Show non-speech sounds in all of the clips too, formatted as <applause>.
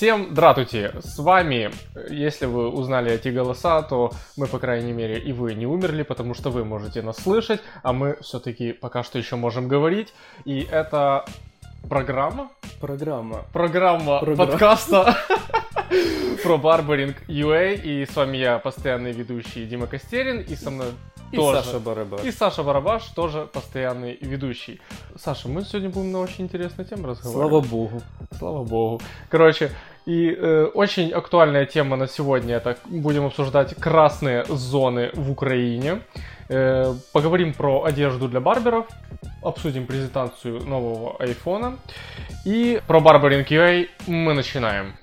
Всем здравствуйте! С вами, если вы узнали эти голоса, то мы, по крайней мере, и вы не умерли, потому что вы можете нас слышать, а мы все-таки пока что еще можем говорить. И это программа? Программа. Программа Программа. подкаста <laughs> про барбаринг UA. И с вами я, постоянный ведущий Дима Костерин, и со мной И тоже. Саша Барабаш. И Саша Барабаш, тоже постоянный ведущий. Саша, мы сегодня будем на очень интересную тему разговаривать. Слава богу. Слава богу. Короче, и э, очень актуальная тема на сегодня это будем обсуждать красные зоны в Украине. Э, поговорим про одежду для барберов, обсудим презентацию нового айфона. И про Barbering UA мы начинаем.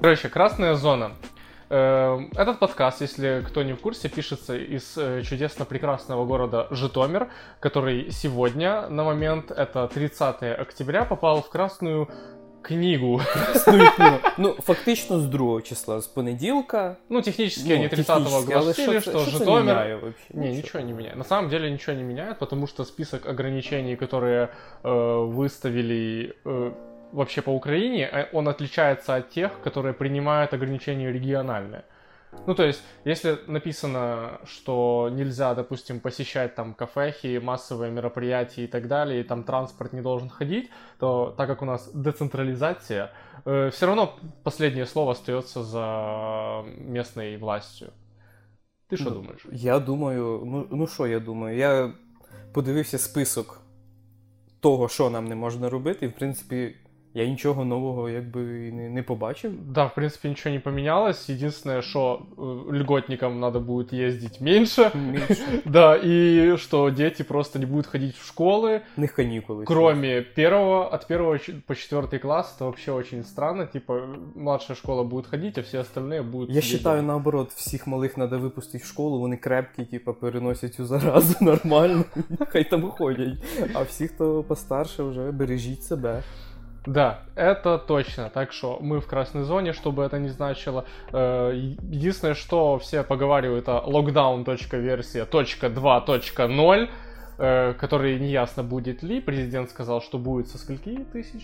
Короче, красная зона. Э, Этот подкаст, если кто не в курсе, пишется из э, чудесно-прекрасного города Житомир, который сегодня, на момент, это 30 октября, попал в Красную книгу. Ну, ну, фактично з 2 числа, з понеділка. Ну, технически Ну, они 30-го технічно, але огласили, що что це- що це Житомир... міняє вообще? Не, ничего не меняет. На самом деле ничего не меняет, потому что список ограничений, которые э, выставили э, вообще по Украине, э, он отличается от тех, которые принимают ограничения региональные. Ну, то есть, если написано, что нельзя, допустим, посещать там кафехи, массовые мероприятия и так далее, и там транспорт не должен ходить, то так как у нас децентрализация, все равно последнее слово остается за местной властью. Ты что Ну, думаешь? Я думаю, ну, ну що я думаю? Я подивився список того, що нам не можна робити, і в принципі я нічого нового якби і не, не побачив. Да, в принципе, ничего не поменялось. Единственное, что э, льготникам надо будет ездить меньше. Менше. <laughs> Да, и что дети просто не будут ходить в школы, В них канікули. кроме первого, от первого ч- по четвертый класс. Это вообще очень странно. Типа, младшая школа будет ходить, а все остальные будут Я сидеть вважаю, дома. наоборот, всіх малих треба випустити в школу, вони крепкі, типу, переносять цю заразу <laughs> нормально, <laughs> хай там ходять. А всі, хто постарше, вже бережіть себе. Да, это точно. Так что мы в красной зоне, чтобы это не значило. Э, Единственное, что все поговаривают о lockdown.версия .2.0, э, который неясно будет ли. Президент сказал, что будет со скольки тысяч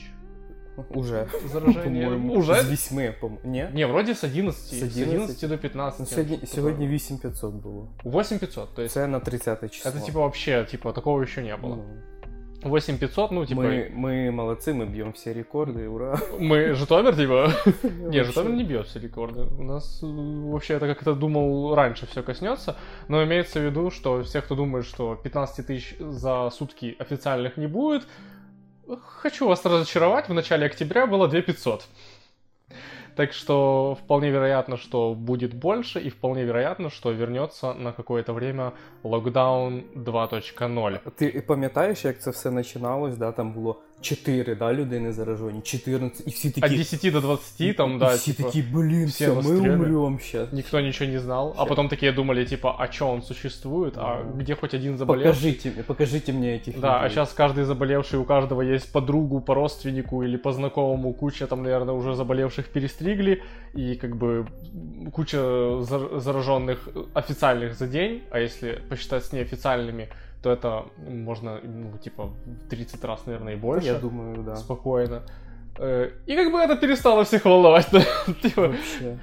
Уже. заражения? По-моєму. Уже? З 8, по-моєму. Ні? Не, вроде с 11. С С 11? 11, до 15. Ну, сьогодні, что-то сьогодні такое. 8500 було. 8500, то есть Це на 30 число. это типа вообще, типа, такого еще не было. Ну, 8500, ну, типа, ми, ми молодці, ми б'ємо всі рекорди, ура. мы Житомир, типа, <laughs> Не, Вообще. Житомир не бьет все рекорды. У нас э, вообще это как-то думал раньше все коснется, но имеется в виду, что все, кто думает, что 15 тысяч за сутки официальных не будет, хочу вас разочаровать, в начале октября было 2500. Так что вполне вероятно, что будет больше, и вполне вероятно, что вернется на какое-то время локдаун 2.0. Ти пам'ятаєш, як це все починалось, да? Там було 4 да, людини заражені, 14, і всі От такі... 10 до 20, там, і да, всі типа, такі, блін, всі все, ми розстріляли. умрем сейчас. Никто ничего не знал. А потом такие думали, типа, а чё он существует? А Ну. где хоть один заболел? Покажите мне, покажите мне этих Да, а людей. сейчас каждый заболевший, у каждого есть подругу, по родственнику или по знакомому, куча там, наверное, уже заболевших перестригли, и как бы куча зар- зараженных официальных за день, а если посчитать с неофициальными, то это можно, ну, типа, в 30 раз, наверное, и больше. Я думаю, да. Спокойно. Э, И как бы это перестало всех волновать. да, <laughs> типа, Вообще.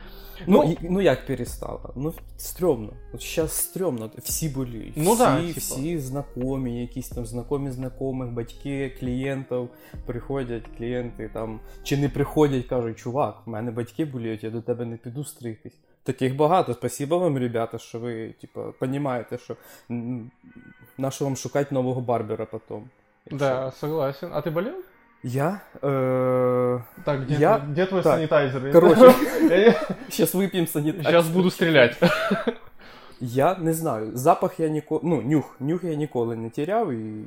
Ну, і- ну як перестало? Ну, стрьомно. От зараз стрьомно. Всі боліють. Ну всі, да, типа. всі знайомі, якісь там знайомі знайомих, батьки, клієнтів. Приходять клієнти там, чи не приходять, кажуть, чувак, в мене батьки боліють, я до тебе не піду стригтись. Таких багато. Спасибо вам, ребята, що ви, типа, розумієте, що м, на вам шукати нового барбера потім. Да, согласен. А ты болел? Я. Е... Так, где, Я- твой- где твой так, санитайзер? короче. Зараз вип'ємо санітарку. сейчас буду стрелять. Я не знаю. Запах я ніколи. Ну, нюх. Нюх я ніколи не тіряв, і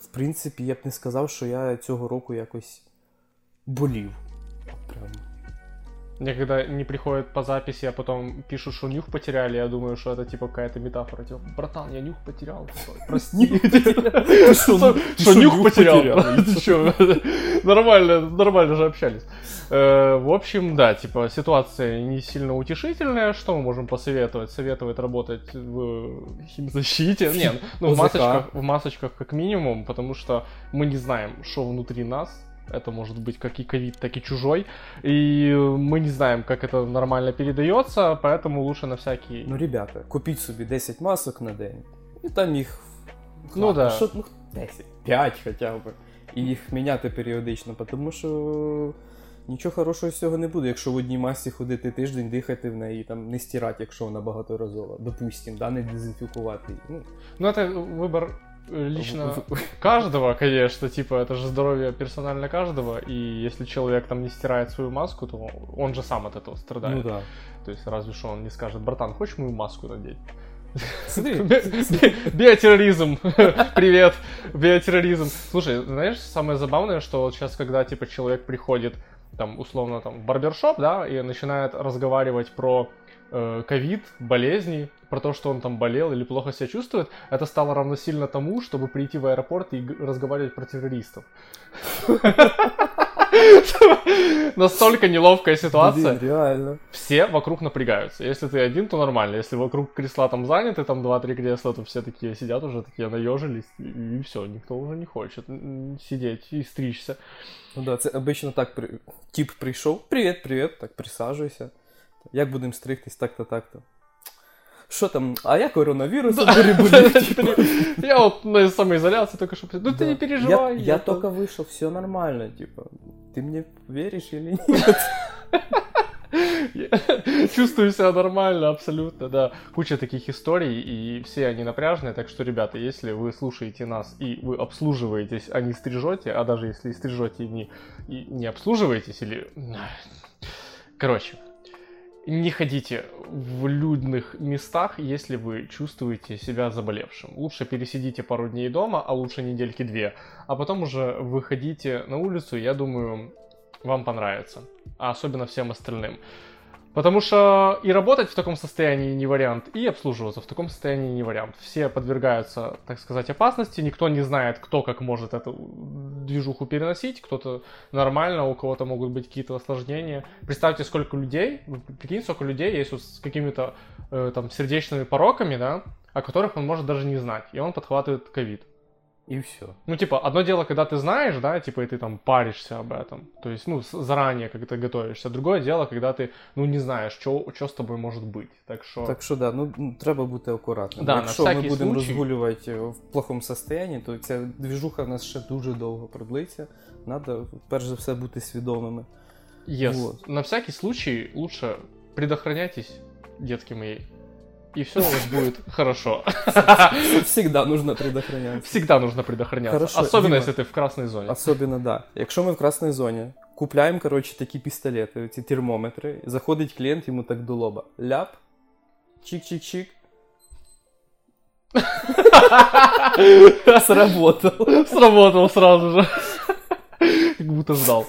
в принципі я б не сказав, що я цього року якось болів. Прям. Мне когда не приходят по записи, а потом пишут, что нюх потеряли, я думаю, что это типа какая-то метафора. Типа, братан, я нюх потерял. Прости. Что нюх потерял? Ты что? Нормально, нормально же общались. Э, в общем, да, типа ситуация не сильно утешительная. Что мы можем посоветовать? Советовать работать в химзащите. Нет, ну в масочках, в масочках как минимум, потому что мы не знаем, что внутри нас, это может быть как и ковид, так и чужой. И мы не знаем, как это нормально передается, поэтому лучше на всякий... Ну, ребята, купіть собі 10 масок на день, і там їх... Ну ладно, да. Що, ну, 10, 5 хоча б. І їх міняти періодично, тому що нічого хорошого з цього не буде, якщо в одній масці ходити тиждень, дихати в неї, там не стирати, якщо вона багаторазова. Допустим, да, не дезінфікувати. Ну, Ну, это выбор э, лично <laughs> каждого, конечно, типа, это же здоровье персонально каждого, и если человек там не стирает свою маску, то он же сам от этого страдает. ну да. То есть разве что он не скажет, братан, хочешь мою маску надеть? <laughs> Биотерроризм. <laughs> Привет, биотерроризм. Слушай, знаешь, самое забавное, что вот сейчас, когда, типа, человек приходит, там, условно, там, в барбершоп, да, и начинает разговаривать про э, ковид, болезни, про то, что он там болел или плохо себя чувствует, это стало равносильно тому, чтобы прийти в аэропорт и г- разговаривать про террористов. Настолько неловкая ситуация. блін, реально. Все вокруг напрягаются. Если ты один, то нормально. Если вокруг кресла там заняты, там 2-3 кресла, то все такие сидят уже, такие наежились, и, все, никто уже не хочет м, сидеть и стричься. Ну да, це обично так при... тип прийшов. Привіт, привіт, так присаджуйся. Як будемо стригтись, так-то, так-то. Що там? А я коронавірусом переболів. <laughs> типу. Я вот на самоизоляции только что... Ну ты Да. не переживай. Я, я то- только вышел, все нормально, типа. Ты мне веришь или нет? <laughs> Я чувствую себя нормально, абсолютно, да. Куча таких историй, и все они напряжные, так что, ребята, если вы слушаете нас и вы обслуживаетесь, а не стрижете, а даже если и стрижете и не, и не обслуживаетесь, или... Короче, не ходите в людных местах, если вы чувствуете себя заболевшим. Лучше пересидите пару дней дома, а лучше недельки две, а потом уже выходите на улицу, я думаю, вам понравится, а особенно всем остальным. Потому что и работать в таком состоянии не вариант, и обслуживаться в таком состоянии не вариант. Все подвергаются, так сказать, опасности, никто не знает, кто как может эту движуху переносить, кто-то нормально, у кого-то могут быть какие-то осложнения. Представьте, сколько людей, прикинь, сколько людей есть вот с какими-то э, там сердечными пороками, да, о которых он может даже не знать, и он подхватывает ковид И все. Ну, типа, одно дело, когда ты знаешь, да, типа, и ты там паришься об этом, то есть, ну, с- заранее, как ты готовишься. Другое дело, когда ты, ну, не знаешь, что с тобой может быть. Так что, Так що да, ну м, треба бути акуратним. Да, на Якщо ми всякий будемо случай. розгулювати в плохому стані, то ця двіжуха в нас ще дуже довго продлиться. Надо, перш за все, бути свідомими. yes, вот. на всякий случай лучше предохраняйтесь, детки мои, и все у вас будет хорошо. Всегда нужно предохранятися. Всегда нужно предохраняться, Хорошо, особенно Дима. если ты в красной зоне. Особенно, да. Якщо ми в красній зоні, купляємо, коротше, такі пістолети, ці термометри, заходить клієнт, йому так до лоба. Ляп, чик-чик-чик. <laughs> Сработало. Сработал сразу же. Как будто ждал.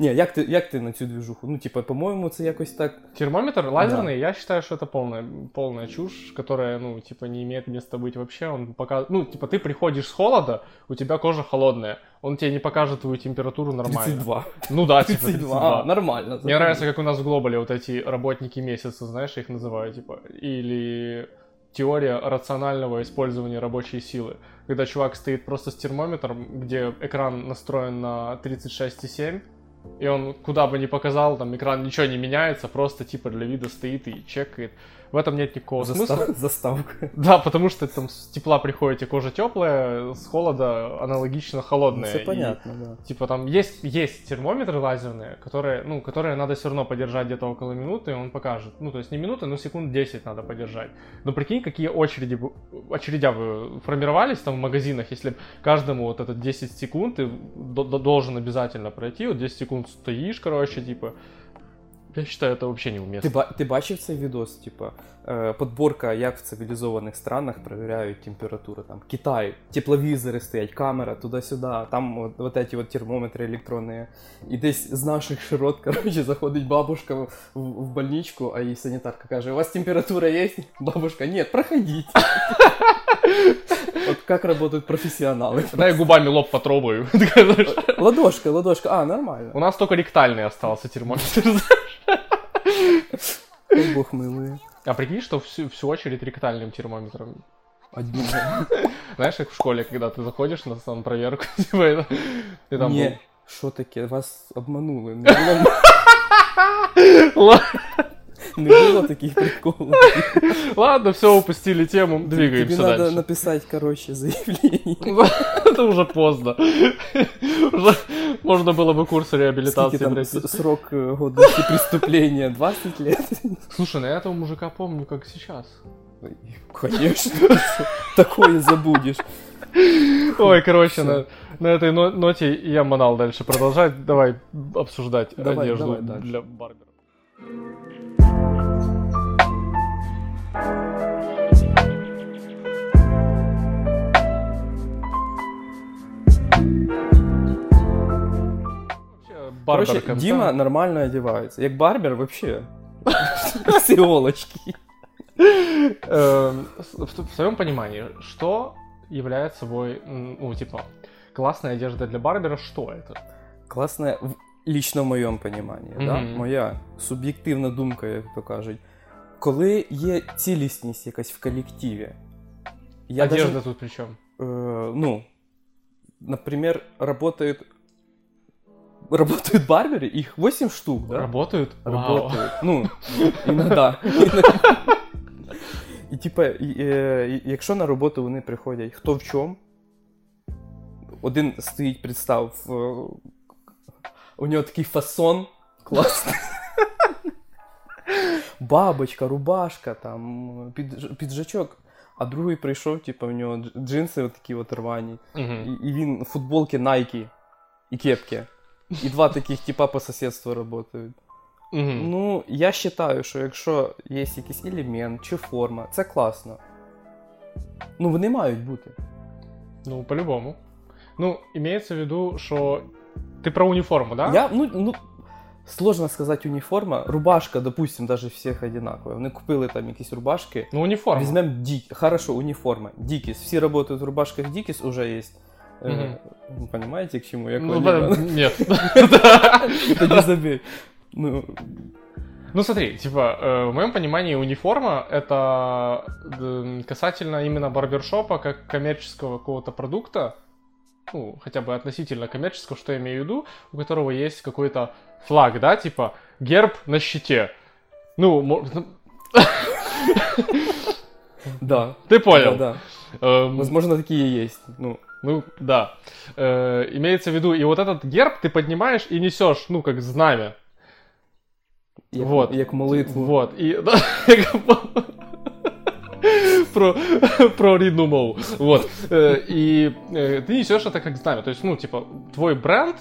Ні, як ти, як ти на цю двіжуху? Ну, типа, по-моєму, це якось так. Термометр лазерный, я считаю, что это полная, полная чушь, которая, ну, типа, не имеет места быть вообще. Он пока, ну, типа, ты приходишь с холода, у тебя кожа холодная, он тебе не покажет твою температуру нормально. 32. Ну да, типа 32. 32. А, нормально. Мне нравится, как у нас в Глобале вот эти работники месяца, знаешь, я их называю, типа, или теория рационального использования рабочей силы. Когда чувак стоит просто с термометром, где экран настроен на 36,7, и он куда бы ни показал, там экран ничего не меняется, просто типа для вида стоит и чекает. В этом нет никакого смысла. Застав... Заставка. Да, потому что там с тепла приходите, кожа теплая, с холода аналогично холодная. Все И, понятно, да. типа там есть, есть термометры лазерные, которые, ну, которые надо все равно подержать где-то около минуты, и он покажет. Ну, то есть не минуты, но секунд 10 надо подержать. Но прикинь, какие очереди, очередя бы формировались там в магазинах, если каждому вот этот 10 секунд ты до- до- должен обязательно пройти, вот 10 секунд стоишь, короче, типа, Я считаю, это вообще Ти, неуместно. ба- ти бачив цей відос? Типа, е, подборка, як в цивілізованих странах перевіряють температуру. Там Китай, тепловізори стоять, камера туди-сюди, там от, от эти от термометри електронні. І десь з наших широт, <laughs> коротше, заходить бабушка в, в, в больничку, а їй санітарка каже: у вас температура є? Бабушка, ні, проходіть. <laughs> От як працюють професіонали. Дай губами лоб потрогаю. Такая, <laughs> знаешь, Ладошка, ладошка, а, нормально. У нас только ректальный остался термометр. Ой, Бог милує. А прикинь, что всю, всю очередь ректальным термометром. Одні. Знаешь, как в школе, когда ты заходишь на сам проверку, <laughs> типа, это, ты там Ні, был- що таке? Вас обманули. <laughs> Не було, Ла- не було таких приколів. Ладно, все, упустили тему, двигаемся Тобі треба дальше. написати, коротше, заявлення. <laughs> Это уже поздно. Уже можно было бы курс Скільки реабилитации там пройти. с- срок е, годності преступлення? 20 лет? Слушай, ну я этого мужика помню, как сейчас. Конечно. <laughs> Такое забудешь. Ой, короче, Всё. на, на этой но- ноте я манал дальше продолжать. Давай обсуждать Давай, одежду давай дальше. для барбера. Вообще, барбер Короче, контент. Дима нормально одевается. Як барбер вообще. <laughs> С иголочки. Эм, с- в, в своем понимании, что является собой, м, ну, типа, классная одежда для барбера, что это? Класне, в- лично в моєму поніманні, да? Мгм. моя суб'єктивна думка, як то кажуть. Коли є цілісність якась в колективі, я одежда даже, тут при чем? э, ну, например, работают работают барберы, их 8 штук, да? Работают? Вау. Работают. Ну, іногда. І типа, е, і- якщо на роботу вони приходять хто в чому, один стоїть, представ, у нього такий фасон класний. Бабочка, рубашка, там, підж- піджачок. А другий прийшов, типу, в нього дж- джинси такі от рвані. Мгм. І, і він футболки Nike і кепки. І два таких типа по сусідству працюють. Мгм. Ну, я вважаю, що якщо є якийсь елемент чи форма, це класно. Ну, вони мають бути. Ну, по-любому. Ну, имеется в виду, что ты про униформу, да? Я, ну, ну, сложно сказати уніформа. Рубашка, допустим, даже всіх одинакова. Вони купили там якісь рубашки. Ну, униформа. Візьмем Дік. Хорошо, уніформа. Дікіс. Всі працюють в рубашках Дікіс, уже є. Мгм. Е, ви Понимаете, к чему я Ну, клоню? да, <laughs> нет. Тоді забей. Ну, <laughs> Ну, смотри, типа, э, в моем понимании униформа это э, касательно именно барбершопа как коммерческого какого-то продукта, ну, хотя бы относительно коммерческого, что я имею в виду, у которого есть какой-то флаг, да, типа герб на щите. Ну, <laughs> да. ты понял. Да, да. Эм, Возможно, такие есть. Ну, Ну, да. Э, имеется в виду, и вот этот герб ты поднимаешь и несешь, ну, как знамя. як, Вот. як молитву. Вот, и... <laughs> да, Про, про рідну мову. Вот. Э, И э, ты несешь это как знамя. То есть, ну, типа, твой бренд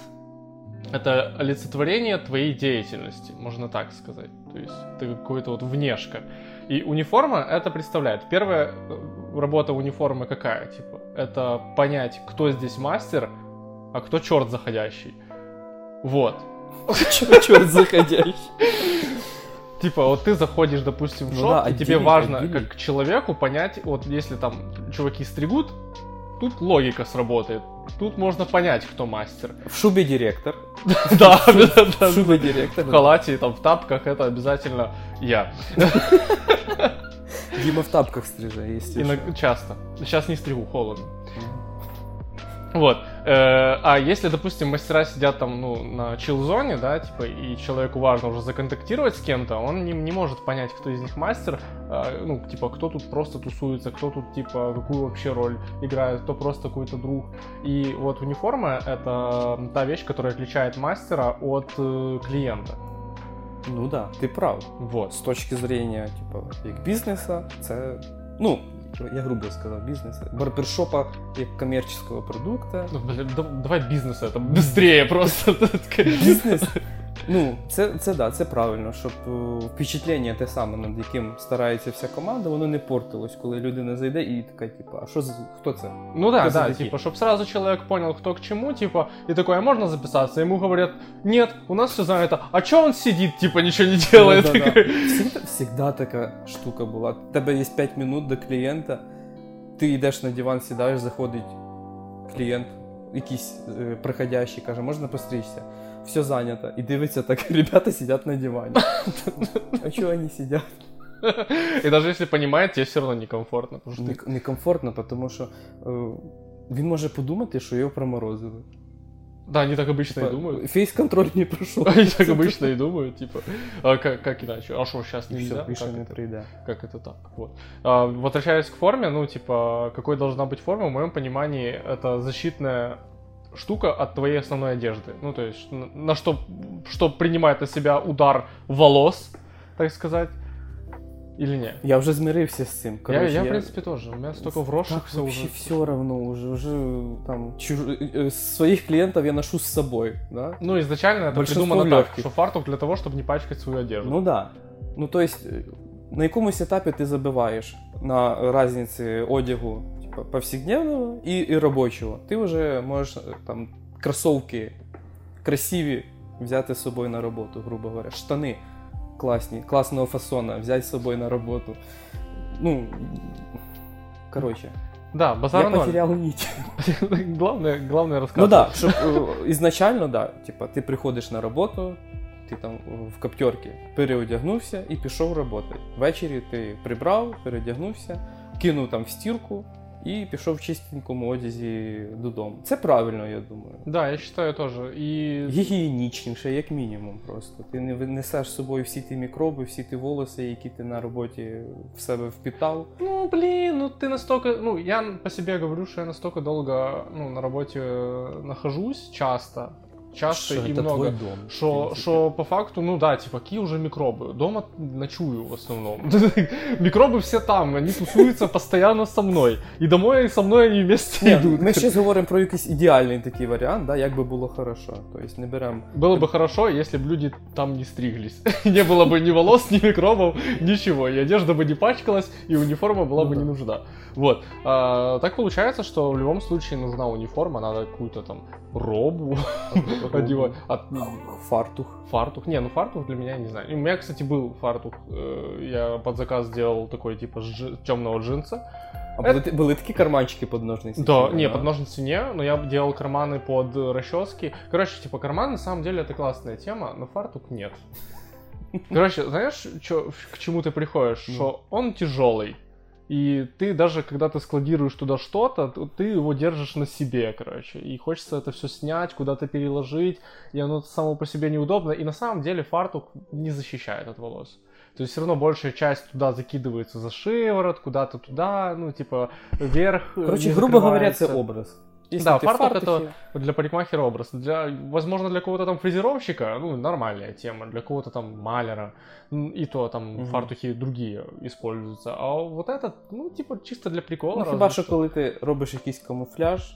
это олицетворение твоей деятельности, можно так сказать. То есть ты какой-то вот внешка. И униформа это представляет. Первая э, работа униформы какая? Типа, это понять, кто здесь мастер, а кто черт заходящий. Вот. Черт заходящий. Типа, вот ты заходишь, допустим, в Ну шоп, да, и тебе важно, отделить. как человеку, понять, вот если там чуваки стригут, тут логика сработает. Тут можно понять, кто мастер. В шубе директор. <laughs> Да, да, В шубе директор. В халате, там, в тапках, это обязательно я. Дима в тапках стриже, если Иногда, часто. Сейчас не стригу, холодно. Вот. Э, А если, допустим, мастера сидят там, ну, на чил-зоне, да, типа, и человеку важно уже законтактировать с кем-то, он не, не может понять, кто из них мастер, а, ну, типа, кто тут просто тусуется, кто тут, типа, какую вообще роль играет, кто просто какой-то друг. И вот униформа — это та вещь, которая отличает мастера от э, клиента. Ну да, ти прав. Вот. З точки зрення, типу, як бізнеса, це. Ну, я грубо сказав, бізнеса. Барбершопа як комерційного продукту. Ну, блин, да- давай бизнес это быстрее просто. <laughs> Бізнес Ну, це, це да, це правильно, щоб е, впечатлення те саме, над яким старається вся команда, воно не портилось, коли людина зайде і така, типу, а що хто це? Ну да, да, типа, чтобы сразу человек понял, кто к чему, типа, и такой, а можно записаться? Ему говорят, нет, у нас все занято. А чё он сидит, типа, ничего не делает? Да-да-да. Всегда, всегда така штука була. У тебе є 5 минут до клієнта, ти йдеш на диван, сідаєш, заходить клієнт, якийсь е, приходящий, каже, можна постричься? Все зайнято. І дивиться, так <laughs> ребята сидять на дивані. А чого вони сидять? И даже если понимает, тебе все равно некомфортно. Потому что ты Не- Некомфортно, тому що е, він може подумати, що його проморозили. Да, они так обычно и Типа, думают. Фейс-контроль не пройшов. Они так обычно и думают, типа, а как, как иначе? А что, сейчас І нельзя? все, більше Как не это? прийде. Как это так? Вот. А, возвращаясь к форме, ну, типа, какой должна быть форма, в моем понимании, это защитная штука от твоей основной одежды. Ну, то есть, на, на что, что принимает на себя удар волос, так сказать, или нет? Я вже змирився з цим. Я, Короче, я, в принципе, тоже. У меня столько вросших Так все вообще уже. все равно уже, уже там чуж... э, своих клиентов я ношу с собой, да? Ну, изначально это Большинство придумано так, легких. что фартук для того, чтобы не пачкать свою одежду. Ну да. Ну то есть э, на якомусь етапі ти забиваєш на разниці одягу типа, повсякденного і, і робочого. Ти вже можеш е, там кросовки красиві взяти з собою на роботу, грубо говоря. Штани класні, класного фасона взяти з собою на роботу. Ну, короче, да, базар я ноль. потерял нить. <laughs> главное, главное рассказывать. Ну да, щоб е, ізначально, да, типа, ти приходиш на роботу, ти там в каптерці переодягнувся і пішов працювати. Ввечері ти прибрав, переодягнувся, кинув там в стірку і пішов в чистенькому одязі додому. Це правильно, я думаю. Да, я вважаю теж. І... Гігієнічніше, як мінімум, просто. Ти не несеш з собою всі ті мікроби, всі ті волоси, які ти на роботі в себе впітав. Ну, блін, ну ти настільки... Ну, я по собі говорю, що я настолько довго ну, на работе э, нахожусь, часто, часто Що и це много. твій дом. в Что, принципі. что по факту, ну да, типа, какие уже микробы? Дома ночую в основном. <laughs> Микробы все там, они тусуются постоянно со мной. И домой со мной они вместе Ні, идут. ми ще говоримо про якийсь ідеальний такий варіант, да, як би було хорошо. Тобто не беремо Было бы хорошо, если бы люди там не стриглись. <laughs> не было бы ни волос, ни микробов, ничего. И одежда бы не пачкалась, и униформа была бы Ну не да. нужна. Вот. А, так получается, что в любом случае нужна униформа, надо какую-то там робу одевать. А, ну, фартух. фартух. Не, ну фартух для меня, не знаю. У меня, кстати, был фартух. э, Я под заказ сделал такой, типа, темного джинса. А були, ти- були такі карманчики під ножниці? Да, Чи не, да? под ножницы не, но я делал карманы под э, расчески. Короче, типа карман на самом деле это классная тема, но фартук нет. <laughs> Короче, знаешь, чё, к чему ты приходишь? Ну. Что он тяжелый. И ты даже, когда ты складируешь туда что-то, то ты его держишь на себе, короче. И хочется это все снять, куда-то переложить. И оно само по себе неудобно. И на самом деле фартук не защищает от волос. То есть все равно большая часть туда закидывается за шиворот, куда-то туда, ну, типа, вверх. э, Коротше, не грубо говоря, закрывается. образ. Якщо Да, фартук Вот Для парикмахера образ. Для, возможно, для кого-то там фрезеровщика, ну, нормальная тема. Для кого-то там маляра, и то там Мгм. фартухи другие используются. А вот этот, ну, типа, чисто для прикола. Ну, хіба що коли ти робиш якийсь камуфляж,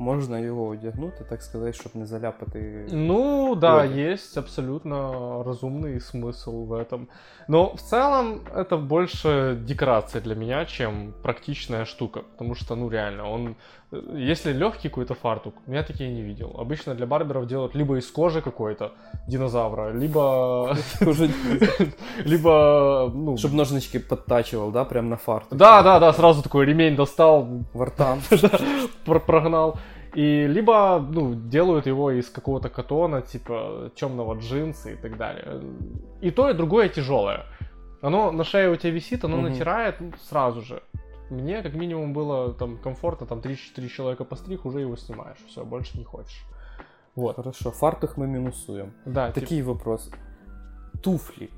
можна його одягнути, так сказати, щоб не заляпати. Ну, да, есть абсолютно разумный смысл в этом. Но в целом это больше декорация для меня, чем практичная штука. Потому что, ну, реально, он... Если легкий какой-то фартук, я такие не видел. Обычно для барберов делают либо из кожи какой-то динозавра, либо... <laughs> <laughs> Либо, ну... Щоб ножнички підтачував, да, прямо на фартух. Да, да, да, сразу такой ремень достал, Вартан. <laughs> про- прогнал. И либо, ну, делают его из какого-то катона, типа темного джинса и так далее. И то, и другое тяжелое. Оно на шее у тебя висит, оно Мгм. натирает ну, сразу же. Мне как минимум было там комфортно, там 3-4 человека постриг, уже его снимаешь. Все, больше не хочешь. Вот. Хорошо, фартух ми мінусуємо. Да, типа, Такий вопрос. Туфли.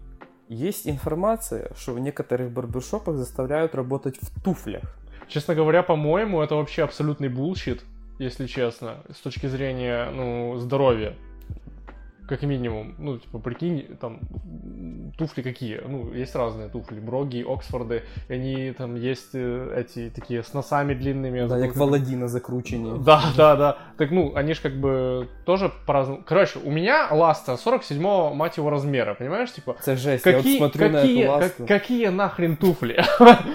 Есть информация, что в некоторых барбершопах заставляют работать в туфлях. Честно говоря, по-моему, это вообще абсолютный bullshit, если честно, с точки зрения, ну, здоровья. Как минимум. Ну, типа, прикинь, там, туфли какие? Ну, есть разные туфли. Броги, Оксфорды. Они там есть э, эти такие с носами длинными. Да, як в Аладіна закручені. Да, да, да. Так, ну, они ж как бы тоже по-разному. Короче, у меня ласта 47-го, мать его, размера, понимаешь? Типа, Це жесть, я от какие, смотрю на какие, эту как- ласту. какие нахрен туфли? <laughs>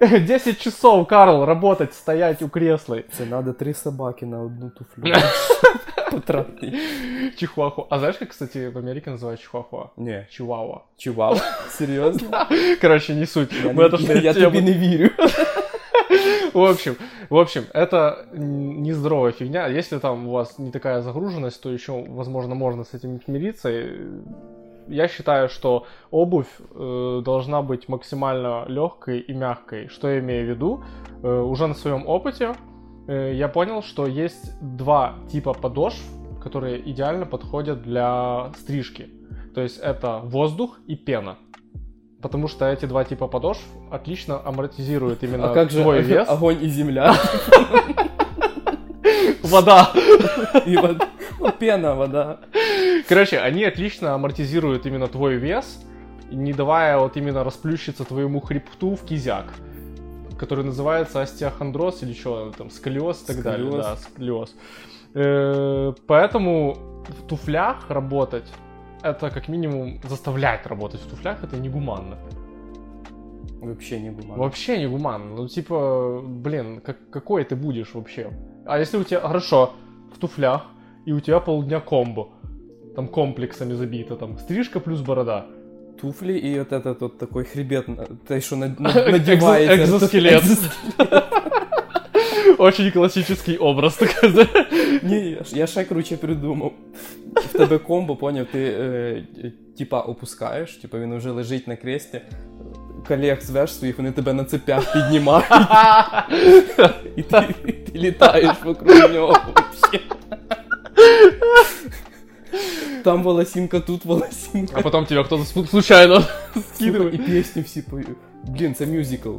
10 часов, Карл, работать, стоять у кресла. Це надо три собаки на одну туфлю. <laughs> Потратити. Чихуахуа. А знаешь, как, кстати, в Америке называют чихуахуа? Ні. Чуауа. Чував? <laughs> Серйозно? Короче, не суть. Я, Мы не- отошли от я темы. тобі не вірю. <laughs> В общем, в общем, это н- нездоровая фигня. Если там у вас не такая загруженность, то еще, возможно, можно с этим мириться. И Я считаю, что обувь э, должна быть максимально легкой и мягкой. Что я имею в виду? Э, уже на своем опыте э, я понял, что есть два типа подошв, которые идеально подходят для стрижки. То есть это воздух и пена. Потому что эти два типа подошв отлично амортизируют именно А как же твой <laughs> вес. огонь и земля? <laughs> Вода. И вода. Ну, пена, вода. Короче, они отлично амортизируют именно твой вес, не давая вот именно расплющиться твоему хребту в кизяк, который называется остеохондроз или что там, сколиоз и так далее. Сколиоз. Да, сколиоз. Э, Поэтому в туфлях работать это как минимум заставлять работать в туфлях, это негуманно. Вообще не гуманно. Вообще негуманно. Ну, типа, блин, как, какой ты будешь вообще? А если у тебя, хорошо, в туфлях, и у тебя полдня комбо, там комплексами забито, там, стрижка плюс борода. Туфли и вот этот вот такой хребет, на- те, що над- над- надівається. Экзо- экзоскелет. Екзос- Очень классический образ такой, да? Ні, я ж- я ще круче придумав. В тебе комбо, поняв, ти е, е, типа опускаєш, типа він вже лежить на кресті, колег звеш своїх, вони тебе на цепях піднімають, і ти, і ти літаєш вокруг нього вообще. Там волосинка, тут волосинка. А потом тебя кто-то спу- случайно І скидывает. пісню всі поють. Блін, це мюзикл.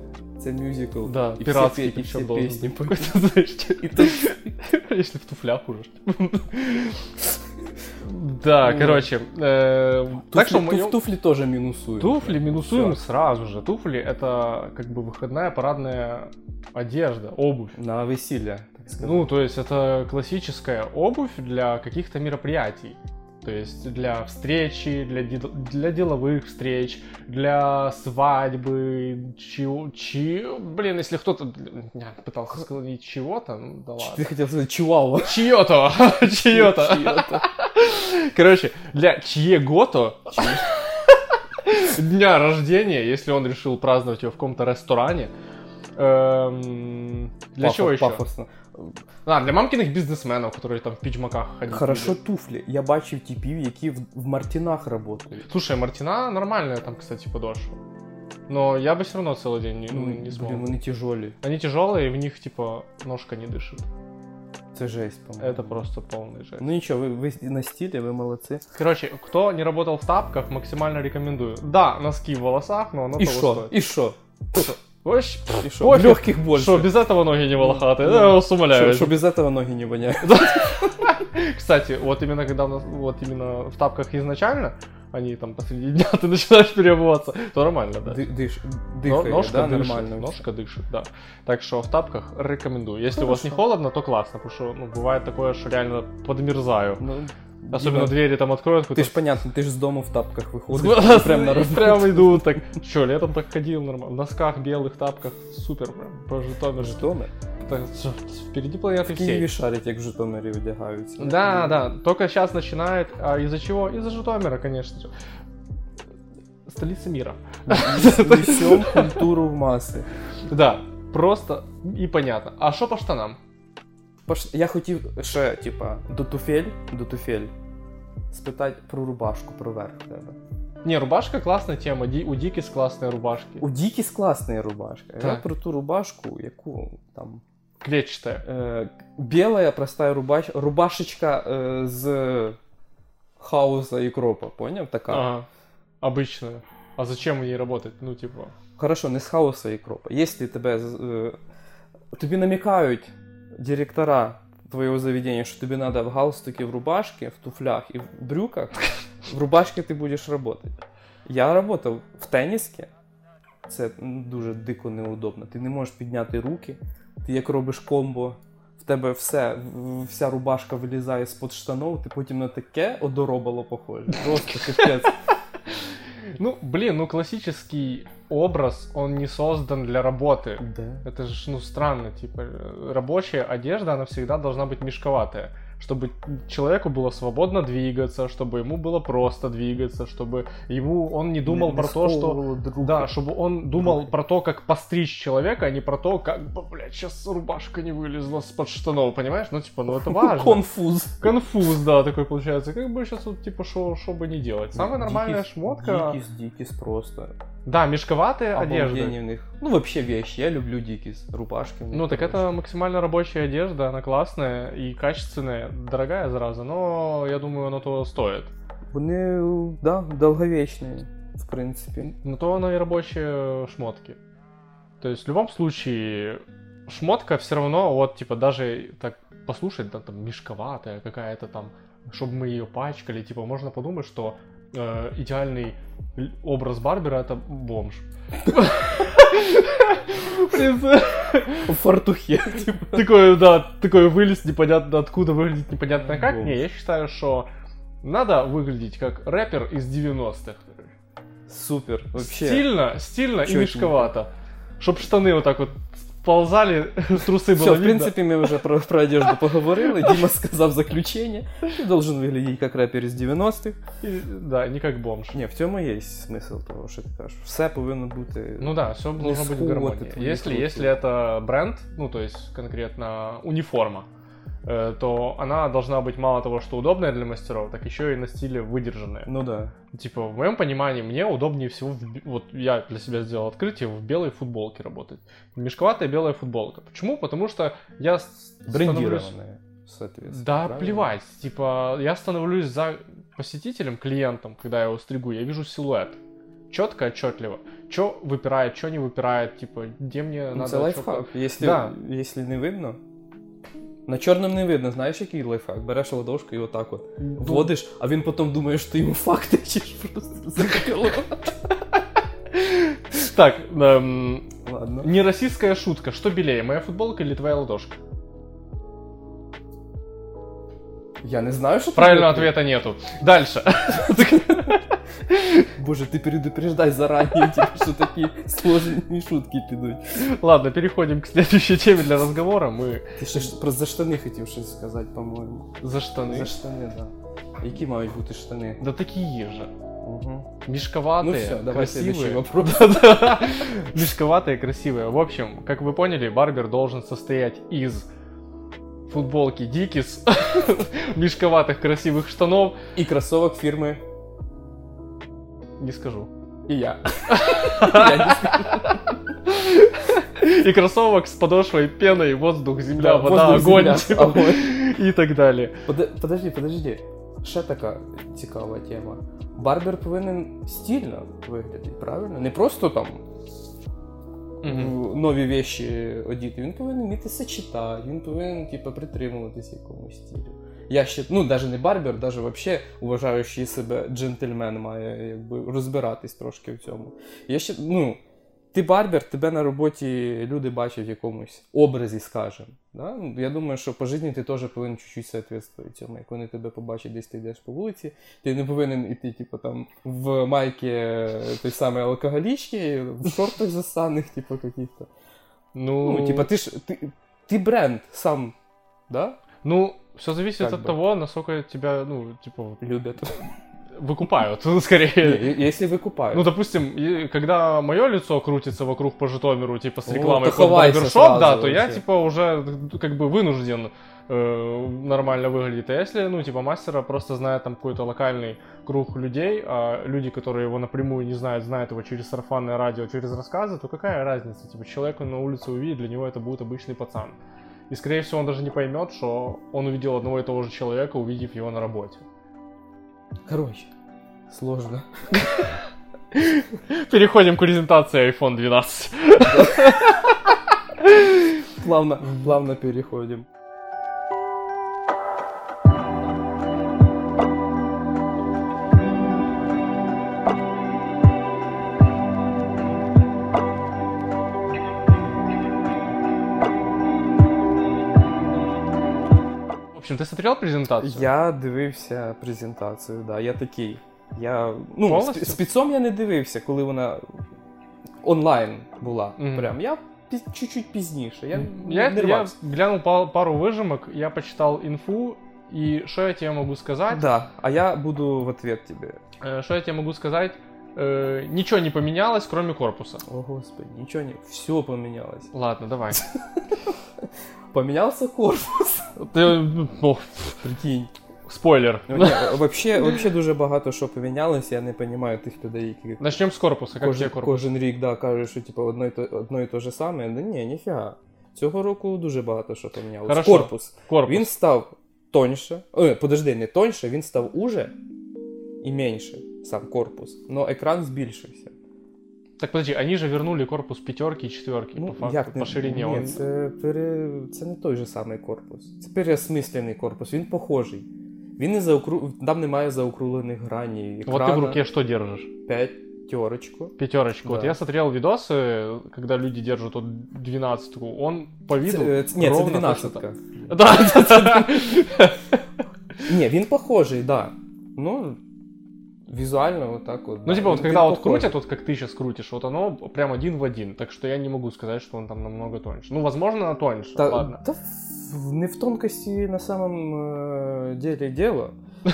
Це мюзикл. Да, і пиратский всі, і причем всі должен пісні быть. <laughs> поють. Какой-то, знаешь, І тут Если в туфлях уже. Да, Ну. короче. э, Так что туфлі, в моем- туф- туфлі теж мінусують. Туфли минусуем Всё. сразу же. Туфли это как бы выходная парадная одежда, обувь. На весілля, так сказати. Ну, то есть это классическая обувь для каких-то мероприятий. То есть для встречи, для, для деловых встреч, для свадьбы, чего, чи, блин, если кто-то я пытался сказать чего-то, ну да ладно. хотів сказати чуава. Чье-то, чье-то. <laughs> Чьё-то. Короче, для чьего-то <laughs> дня рождения, если он решил праздновать его в каком-то ресторане, эм, для Пафос- чего еще? Пафосно. А, для мамкиных бизнесменов, которые там в пиджмаках ходят. Хорошо туфлі. Я бачив типів, які в, в Мартінах працюють. Слушай, Мартина нормальная там, кстати, подошва. Но я бы все равно целый день не, ну, не смог. блін, вони тяжолі. Они тяжелые, и в них, типа, ножка не дышит. Це жесть, по-моєму. Это просто полный жесть. Ну нічого, ви, ви на стилі, ви молодці. Короче, кто не работал в тапках, максимально рекомендую. Да, носки в волосах, но оно І того що? стоит. І що? Вообще, І що? Пофіг. В легких больше. Что, без этого ноги не волохатые? Ну, Да, я вас умоляю. Що, що без этого ноги не воняють. <laughs> Кстати, вот именно когда у нас, вот именно в тапках изначально, они там посреди дня ты начинаешь переобуваться, то нормально, да. Ди- Диш, Но- дихає, ножка да, дышит, нормально. ножка дышит, да. Так что в тапках рекомендую. Если у вас не Хорошо. холодно, то классно, потому что ну, бывает такое, что реально подмерзаю. Ну, Особенно Діма, двери там откроют. Ти ж понятно, ти ж з дому в тапках С виходиш. глаз прям на роботу. прям иду, так, что, летом так ходил нормально, в носках, белых тапках, супер, прям, по Житомир. Житомир. Так, всё, впереди планеты В Києві всей. шарять, як в Житомирі одягаються. Да, да, только сейчас начинает, а из-за чего? Из-за Житомира, конечно же. Столица мира. Несем культуру в маси. Да, просто и понятно. А что по штанам? Пош- Я хотів ще, типа, до туфель, до туфель спитати про рубашку, про верх тебе. Не, рубашка классная тема, у Дикис классные рубашки. У Дікіс класна рубашка. Я про ту рубашку, яку там. Клетчатая. Е, белая простая рубаш... рубашечка е, з хаоса і кропа, поняв? Така. Ага. Обычная. А зачем в ней работать? Ну, типа... Хорошо, не з хаоса і кропа. Якщо тебе е, тобі намікають директора твоего заведения, что тебе надо в галстуке, в рубашке, в туфлях и в брюках, в рубашке ти будеш работать. Я работав в тенісці, це дуже дико неудобно. Ти не можеш підняти руки, ти як робиш комбо, в тебе все, вся рубашка вилізає з-под штанов, ти потім на таке одоробало похоже. Просто капець. Ну, блин, ну классический образ, он не создан для работы. Де? Это же, ну, странно, типа, э, рабочая одежда, она всегда должна быть мешковатая Чтобы человеку было свободно двигаться, чтобы ему было просто двигаться, чтобы ему, он не думал Не- про не то, что... сковувало руки. Да, чтобы он думал Руки. про то, как постричь человека, а не про то, как бы, блядь, сейчас рубашка не вылезла с-под штанов, понимаешь? Ну, типа, ну это <laughs> важно. Конфуз. Конфуз, да, такой получается. Как бы сейчас вот, типа, что бы не делать. Самая нормальная Дикіс- шмотка... Дикіс, дикіс просто. Да, мешковатые одежды. Обалдение в них. Ну, вообще вещи. Я люблю дикис. Рубашки. в них Ну, так хорошие. это максимально рабочая одежда, она классная и качественная, дорогая зараза, но я думаю, оно того стоит. Вони, да, довговічні, в принципі. Но то оно и рабочие шмотки. То есть в любом случае шмотка все равно, вот, типа, даже так послушать, да, там, мешковатая какая-то там, чтобы мы ее пачкали, типа, можно подумать, что э, идеальный образ Барбера это бомж. В фартухе. <laughs> типу. такой, да, такой вылез непонятно откуда, выглядит непонятно как. Не, я считаю, что надо выглядеть как рэпер из 90-х. Супер. Вообще. Стильно, стильно и мешковато. Чтоб штаны вот так вот ползали, <laughs> трусы Все, было в видно. принципе, мы уже про, про одежду поговорили. Дима сказав заключение. Ти должен виглядати як репер із 90-х. И, да, не как бомж. Ні, в цьому є смисл того, що ти кажеш. Все повинно бути. Ну да, все должно быть в сковывать гармонии. твои Если, руки. если это бренд, ну то есть конкретно униформа, э, то она должна быть мало того, что удобная для мастеров, так еще и на стиле выдержанная. Ну да. Типа, в моем понимании, мне удобнее всего, в вот я для себя сделал открытие, в белой футболке работать. Мешковатая белая футболка. Почему? Потому что я с- становлюсь... Соответственно. Да, правильно? плевать. Типа, я становлюсь за посетителем, клиентом, когда я его стригу, я вижу силуэт. Четко, отчетливо. Что выпирает, что не выпирает, типа, где мне Ну, надо... Чё- лайфхак. Якщо, Да. якщо не видно. На чорному не видно, знаєш, який лайфхак? Береш ладошку і отак от вводиш, а він потім думає, що ти йому факти чи ж просто закрило. Так, эм, Ладно. не российская шутка. Что белее, моя футболка или твоя ладошка? Я не знаю, що ти Правильного робиш. ответа нету. Дальше. Боже, ти предупреждай зарані, типу, що такі сложні шутки підуть. Ладно, переходим к следующей теме для разговора. Мы Ти ще ж про за штани хотів щось сказати, по-моєму. за штаны. За штани, так. Да. Які мають бути штани? Да такие же. Угу. Мешковатые, Ну все, давай следующий красивые. вопрос. <laughs> Да-да. Мешковатые, красивые. В общем, как вы поняли, барбер должен состоять из футболки Дикис, <laughs> мешковатых красивых штанов. І кросовок фірми Не скажу. і я. Я не скажу. И кроссовок с подошвой пеной, воздух, земля, Да, вода, воздух, огонь, земля, типа, огонь. и так далее. Пода- Подожди, подожди. Ще така цікава тема. Барбер повинен стильно виглядати, правильно? Не просто там В нові вещі одіти. Він повинен вміти сочетати, він повинен, типу, притримуватися якомусь стилю. Я ще, ну, навіть не барбер, навіть вообще що себе джентльмен має якби розбиратись трошки в цьому. Я ще, ну, ти барбер, тебе на роботі люди бачать в якомусь образі, скажем. Да? Ну, Я думаю, що по житті ти теж повинен чуть-чуть соответствувати цьому. Як вони тебе побачать, десь ти йдеш по вулиці, ти не повинен іти, типу, там, в майки той самої алкоголічки, в шортах засаних, типу, каких-то. Ну, Ну, типа, ты ж, ты, ты бренд сам, да, ну, все зависит Как от бы. того, насколько тебя, ну, типа, любят? Выкупают, <laughs> скорее. Не, Если выкупают. Ну, допустим, когда мое лицо крутится вокруг по Житомиру, типа с рекламой то под барбершоп, да, то я, вообще. типа, уже как бы вынужден э, нормально выглядеть. А если, ну, типа, мастера просто знает там какой-то локальный круг людей, а люди, которые его напрямую не знают, знают его через сарафанное радио, через рассказы, то какая разница? Типа, человек на улице увидит, для него это будет обычный пацан. И, скорее всего, он даже не поймет, что он увидел одного и того же человека, увидев его на работе. Короче, сложно. <laughs> Переходим к презентации iPhone 12. Плавно, плавно переходим. общем, ты смотрел презентацию? Я дивився презентацію, да. Я такий. Я, ну, Повністю? з спецом я не дивився, коли вона онлайн була. Мгм. Прям. Я пі- чуть-чуть пізніше. Я, Я, не я рвався. глянул па- пару выжимок, я почитал инфу, и что я тебе могу сказать? Да, а я буду в ответ тебе. Э, Что я тебе могу сказать? Э, ничего не поменялось, кроме корпуса. О, господи, ничего не... Все поменялось. Ладно, давай. <laughs> Поменялся корпус. Ну, Прикинь. спойлер. Ну, вообще, вообще дуже багато що помінялося, я не розумію тих людей, які <laughs> Начнем с корпуса. Как кожен, корпус? кожен рік да, кажуть, що типу, одно, і то, одно і то же саме. Да ні, ніфіга. Цього року дуже багато що помінялося. Хорошо. Корпус. Корпус. Він став тоньше. Ой, подожди, не тоньше, він став уже і менше, сам корпус. Но екран збільшився. Так подожди, они же вернули корпус пятерки и четверки по факту, як не- по ширине. Ні, Он... це, пере... це не той же самий корпус. Це переосмислений корпус, він похожий. Він не заокру... Там немає заокруглених граней. Вот ты в руке что держишь? П'ятерочку. Пятерочку. Вот Да. я смотрел видосы, когда люди держат вот двенадцатку. Он по виду Це, е, ц- ні, це ровно 12 точно так. <laughs> Да, да, да, да. Ні, він похожий, да. Ну, візуально вот так вот. Ну, да, типа, вот він- когда він вот похожий. крутят, вот как ты сейчас крутишь, вот оно прям один в один. Так что я не могу сказать, что он там намного тоньше. Ну, возможно, на тоньше. Та, Ладно. та в- не в тонкости на самом э, деле дело. <laughs>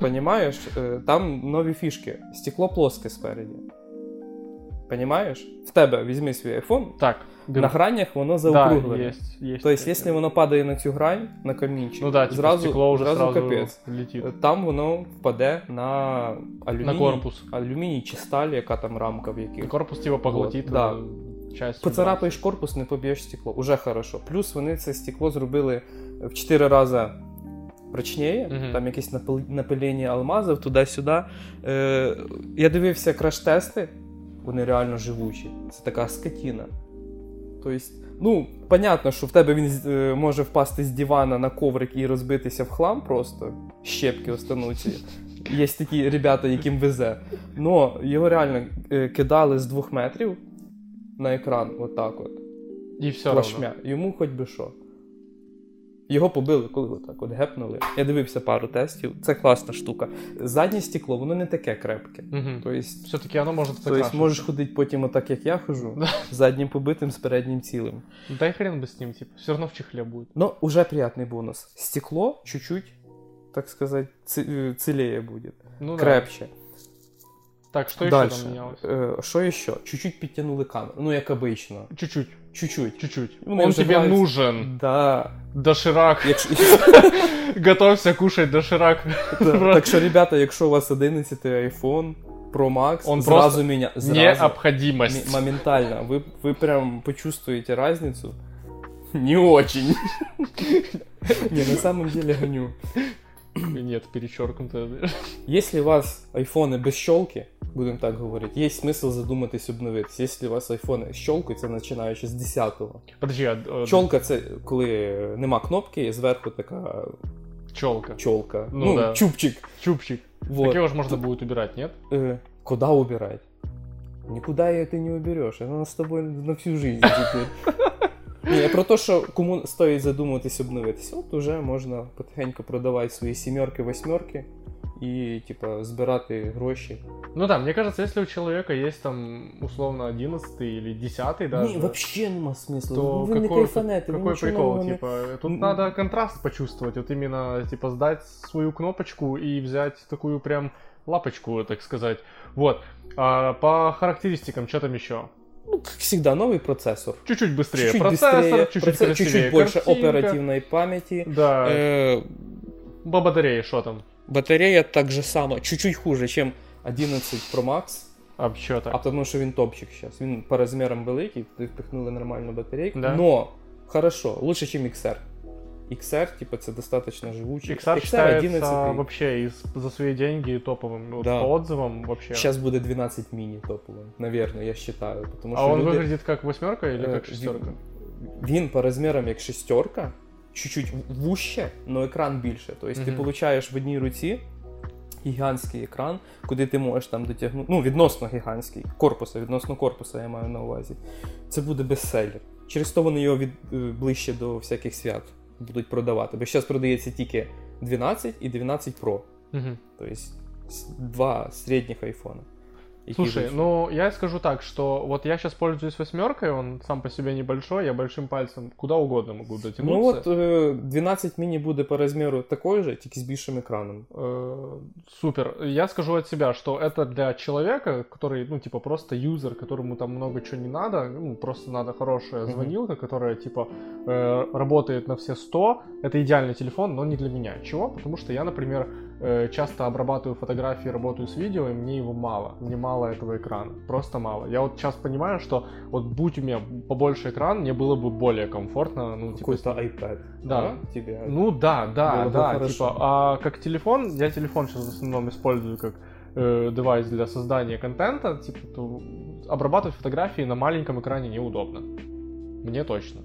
Понимаешь? Э, Там нові фішки. Стекло плоске спереді. Понимаешь? В тебе візьми свій iPhone, Так, Беру. на гранях воно да, заокруглене. есть, есть. Тобто, якщо воно падає на цю грань, на камінчик, Ну да, типа зразу, стекло уже зразу сразу, капець. летит. Там воно впаде на алюміній, На корпус. алюміній чи сталь, яка там рамка в яких. корпус типа поглотит Вот, да. э, часть. Поцарапаєш корпус, не поб'єш стекло. Уже хорошо. Плюс вони це стекло зробили в 4 рази прочніє, Мгм. там якесь напил- напилення алмазів туди-сюди. Е, я дивився краш-тести, вони реально живучі. Це така скотіна. Тобто, ну, понятно, що в тебе він е, може впасти з дивана на коврик і розбитися в хлам просто, щепки остануться. Є такі ребята, яким везе. Но його реально е, кидали з двох метрів на екран, отак от. І все равно. Плашмя. Йому хоч би що. Його побили, коли отак от гепнули. Я дивився пару тестів. Це класна штука. Заднє стекло, воно не таке крепке. Мгм. Тобто, Все-таки оно может тобто можеш ходити потім отак, як я хожу, заднім побитим з переднім цілим. Да и хрен бы с ним, типа. Все равно в чехле будет. Ну, уже приятний бонус. Стекло чуть-чуть, так сказать, ці- е, цілее буде. Ну да. Так, что еще Дальше. там менялось? Е, Що ще? Чуть-чуть підтягнули камеру. Ну, як обично. Чуть-чуть, Чуть-чуть. чуть-чуть. Ну, Он тебе нравится. нужен. Да. Доширак. Якщо... <laughs> Готовься кушать доширак. Так, так що, ребята, якщо у вас 11 iPhone Pro Max, Он просто меня зразу, Необходимость. моментально, вы, вы прям почувствуете разницу. Не очень. <laughs> Не, на самом деле гоню. Нет, перечеркнуто. Если у вас айфоны без щелки, будем так говорить, есть смысл задуматись обновитись. Если у вас айфони з щелкою, це починаючи з 10-го. Подожди, а э, Чолка це коли нема кнопки, і зверху така челка. чолка. Ну Ну, да. чубчик. Чупчик. Вот. Так его же можно будет убирать, нет? Э, куда убирать? Никуда ее ты не уберешь. Она с тобой на всю жизнь теперь. <laughs> Ні, я про те, що кому стоїть задумуватись обновитись, от уже можна потихеньку продавати свої сімерки, восьмерки і, типа, збирати гроші. Ну да, мне кажется, если у человека есть там условно 11 или 10 даже, Ні, взагалі нема смислу. то ви не какой, кайфанете, ви какой нічого прикол, нового не- типа, тут М. надо контраст почувствовать, вот именно, типа, сдать свою кнопочку и взять такую прям лапочку, так сказать. Вот. А по характеристикам, что там еще? Ну, как всегда, новий процесор. Чуть-чуть быстрее Чуть-чуть процессор, быстрее, чуть-чуть проце- красивее чуть-чуть больше картинка. оперативной памяти. Да, Э, по батарее, что там? батарея так же само, чуть-чуть хуже, чем 11 Pro Max. А что так? А тому що він топчик зараз. Він по розмірам великий, туди впихнули нормальну батарейку. Да. Но хорошо, лучше, ніж XR. XR, типа, це достаточно живучий. XR считается вообще из, за свои деньги топовым. Вот Да. По отзывам вообще. Сейчас буде 12 мини топовим, наверное, я считаю. Потому а що он люди- выглядит как восьмерка или Е, как шестерка? Він по розмірам як шестерка, чуть-чуть вуще, але екран більше. Тобто ти получаєш в одній руці гігантський екран, куди ти можеш там дотягнути. Ну, відносно гігантський, корпуса, відносно корпуса я маю на увазі. Це буде бестселер. Через то вони його від, е, ближче до всяких свят будуть продавати. Бо зараз продається тільки 12 і 12 Pro. Тобто два середніх айфона. які Слушай, йдуть. ну я скажу так, что вот я сейчас пользуюсь восьмеркой, он сам по себе небольшой, я большим пальцем куда угодно могу дотянуться. Ну от е, 12 міні буде по розміру такої же, тільки з більшим екраном. Э, Супер. Я скажу от себя, что это для человека, который, ну, типа, просто юзер, которому там много чего не надо, ну, просто надо хорошая Мгм. звонилка, которая, типа, э, работает на все 100. Это идеальный телефон, но не для меня. Чего? Потому что я, например, э, часто обрабатываю фотографии, работаю с видео, и мне его мало. Мне мало этого экрана. Просто мало. Я вот сейчас понимаю, что вот будь у меня побольше экран, мне было бы более комфортно, ну, типа, Какой-то iPad. Да. Тебе. ну да, да, Было бы да, хорошо. типа, а как телефон, я телефон сейчас в основном использую как э, девайс для создания контента, типа, то обрабатывать фотографии на маленьком экране неудобно. Мне точно.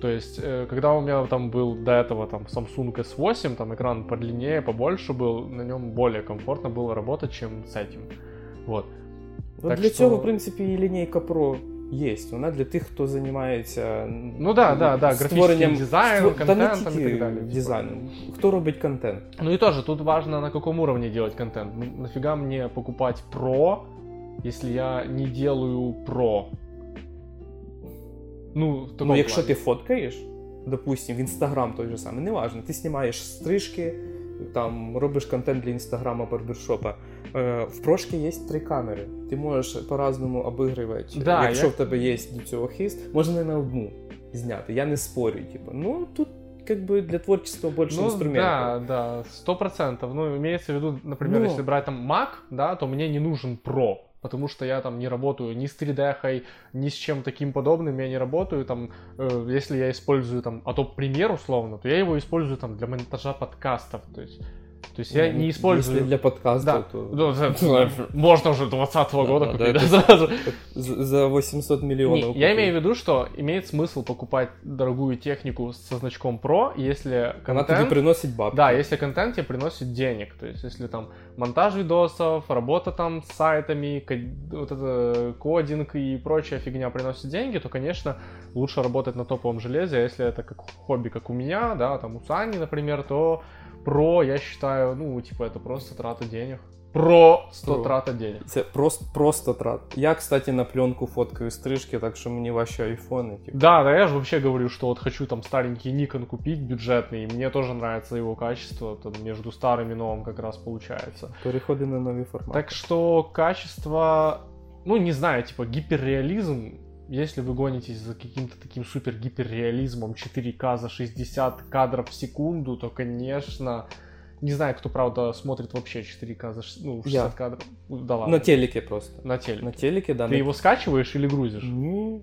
То есть, э, когда у меня там был до этого там Samsung S8, там экран подлиннее, побольше был, на нем более комфортно было работать, чем с этим. Вот. Ну, так для що- цього, в принципі, і лінійка Pro є. Вона для тих, хто займається Ну да, да, да, графічний дизайн, створ- Та не контентом і тільки так далі, типа. Дизайном. Хто робить контент? Ну и тоже тут важно, на каком уровне делать контент. Ну, нафига мне покупать про, если я не делаю про? Ну, Ну, якщо ти фоткаєш, допустим, в Інстаграм той же самий, неважно, ти знімаєш стрижки, там робиш контент для інстаграма барбершопа. Е, в прошки є три камери. Ти можеш по-разному обігрувати. Да, якщо я- в тебе є до цього хист, можна на одну зняти. Я не спорю. Типу. Ну тут как бы для творчества больше Ну, инструментов. да, да, сто процентов. Ну, имеется в виду, например, Ну. если брать там Mac, да, то мне не нужен Pro, потому что я там не работаю ни с 3D, ни с чем таким подобным, я не работаю там, э, если я использую там Adobe Premiere условно, то я его использую там для монтажа подкастов, то есть, то есть я не использую... Если для подкаста, Да, то ну, <laughs> можно уже 20 года Да, да, купить, да, <laughs> сразу. за за 800 миллионов. Не, я имею в виду, что имеет смысл покупать дорогую технику со значком Pro, если Она контент... тоді приносить бабки. Да, если контент тебе приносит денег, то есть если там монтаж видосов, работа там с сайтами, ко- вот это кодинг и прочая фигня приносит деньги, то, конечно, лучше работать на топовом железе, а если это как хобби, как у меня, да, там у Сани, например, то про, я считаю, ну, типа, это просто трата денег. Просто Про. трата денег. Це просто, просто трат. Я, кстати, на пленку фоткаю стрижки, так що мені ваші айфони. Типу. Да, да, я же вообще говорю, что вот хочу там старенький Nikon купить, бюджетный, и мне тоже нравится его качество, там между старым и новым как раз получается. Переходи на нові формати. Так что качество, ну не знаю, типа гиперреализм, если вы гонитесь за каким-то таким супер гиперреализмом 4К за 60 кадров в секунду, то, конечно, не знаю, кто, правда, смотрит вообще 4К за ш- ну, 60 Я. кадров. Ну, Да ладно. На телеке просто. На теле. На телеке, да. Ты на... его скачиваешь или грузишь? Ні,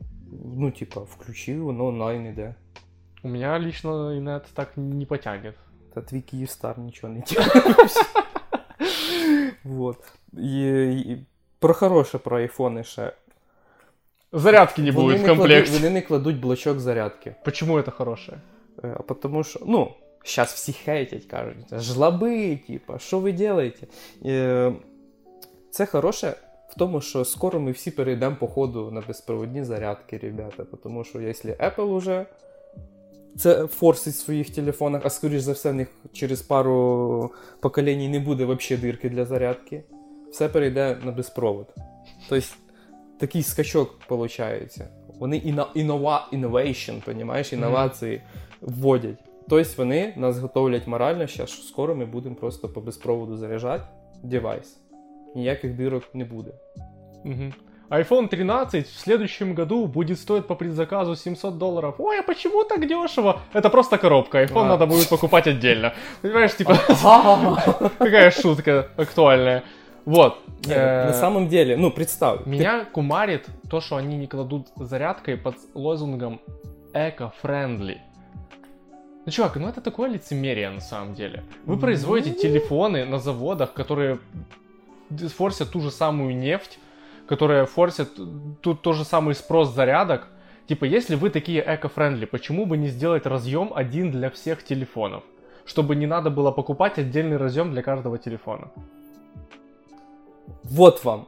ну, типа, включив, воно онлайн іде. У меня лично инет так не потянет. Та твій Київстар нічого не тягне. <laughs> Вот. І, і про хороше про айфони ще. Зарядки не будет в комплекте. Кладуть, вони не кладуть блочок зарядки. Почему это хорошее? Е, А потому що, ну, зараз всі хейтять, кажуть, жлоби, типа, що ви робите? Е, Це хороше в тому, що скоро ми всі перейдемо по ходу на безпроводні зарядки, ребята. Тому що якщо Apple уже це форсить в своїх телефонах, а скоріш за все, в них через пару поколінь не буде взагалі дирки для зарядки, все перейде на безпровод. Тобто такий скачок виходить. Вони іно, інова, innovation, понімаєш, інновації вводять. Тобто вони нас готовлять морально, що скоро ми будемо просто по безпроводу заряджати девайс. Ніяких дирок не буде. Мгм. iPhone 13 в следующем году будет стоить по предзаказу 700 долларов. Ой, а почему так дешево? Это просто коробка. iPhone А. надо будет покупать отдельно. Понимаешь, типа, <laughs> <laughs> какая шутка актуальная. Вот. Э, На самом деле, ну представь. Меня кумарит то, что они не кладут зарядкой под лозунгом эко-френдли. Ну, чувак, ну это такое лицемерие на самом деле. Вы Ну. производите телефоны на заводах, которые форсят ту же самую нефть, которые форсят тут тот же самый спрос зарядок. Типа, если вы такие эко-френдли, почему бы не сделать разъем один для всех телефонов? Чтобы не надо было покупать отдельный разъем для каждого телефона. Вот вам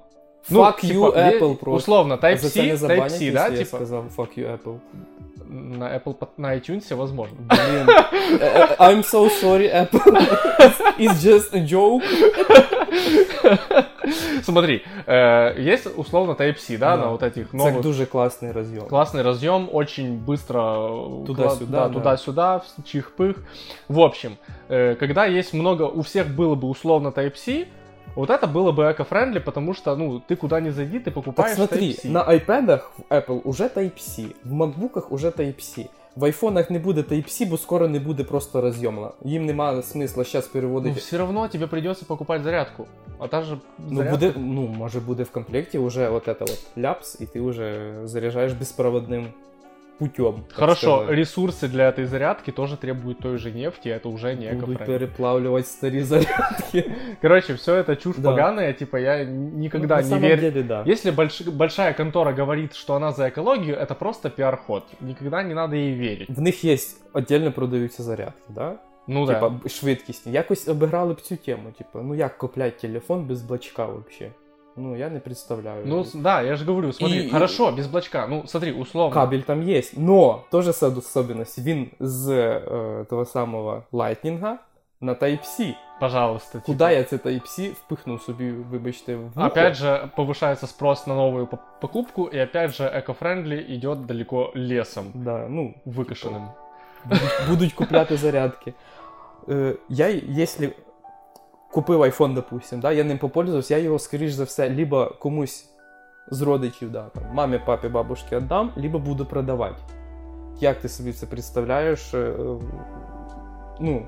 Ну, Fuck типа, you, Apple просто. Условно, Type-C, забанять, Type-C, да, я типа, сказав fuck you, Apple. на Apple, на iTunes, возможно. Блин. Э, I'm so sorry, Apple. It's just a joke. Смотри, э, есть условно Type-C, да, Да. на вот этих Це новых дуже класний розйом. Классный разъем, очень быстро э, Туда-сюда, да, да. туда-сюда, чих-пых. В общем, э, когда есть много, у всех было бы условно Type-C, вот это было бы эко-френдли, потому что, ну, ты куда ни зайди, ты Так покупаешь смотри, Type-C. на iPad в Apple уже Type-C, в MacBook уже Type-C. В айфонах не буде Type-C, бо скоро не буде просто розйомла. Їм немає смисла зараз Ну, переводити. все равно тебе придется покупать зарядку. А та же Ну, зарядка- буде, ну, може буде в комплекті вже от это вот ляпс, і ти вже заряджаєш безпроводним путем. так Хорошо, сказати. ресурсы для этой зарядки тоже требуют той же нефти, это уже не Будуть эко-френдли. переплавлювати старі зарядки. <laughs> Короче, все это чушь Да. поганая, типа я никогда На не самом верю. деле, да. Если больш- большая контора говорит, что она за экологию, это просто пиар-ход. Никогда не надо ей верить. В них є віддільно продаються зарядки, да? Ну да. Типа б- швидкісні. Якось обіграли б цю тему. Типа, ну як куплять телефон без блочка вообще? Ну, я не представляю. Ну с- да, я же говорю, смотри, И- хорошо, без блочка. Ну смотри, условно. Кабель там є, но тоже с особенность. Він з е, того самого Lightning на Type-C. Пожалуйста. типа. Куда я це Type-C впихнув собі, вибачте, в вухо? Опять же, повышается спрос на новую по- покупку, и опять же, эко-френдли идет далеко лесом, Да, ну, выкашенным. будуть, будуть купляти зарядки. Е, я, якщо купив iPhone, допустим, да, я ним попользувався, я його, скоріш за все, либо комусь з родичів, да, там, мамі, папі, бабушці віддам, либо буду продавати. Як ти собі це представляєш? Е, е, ну,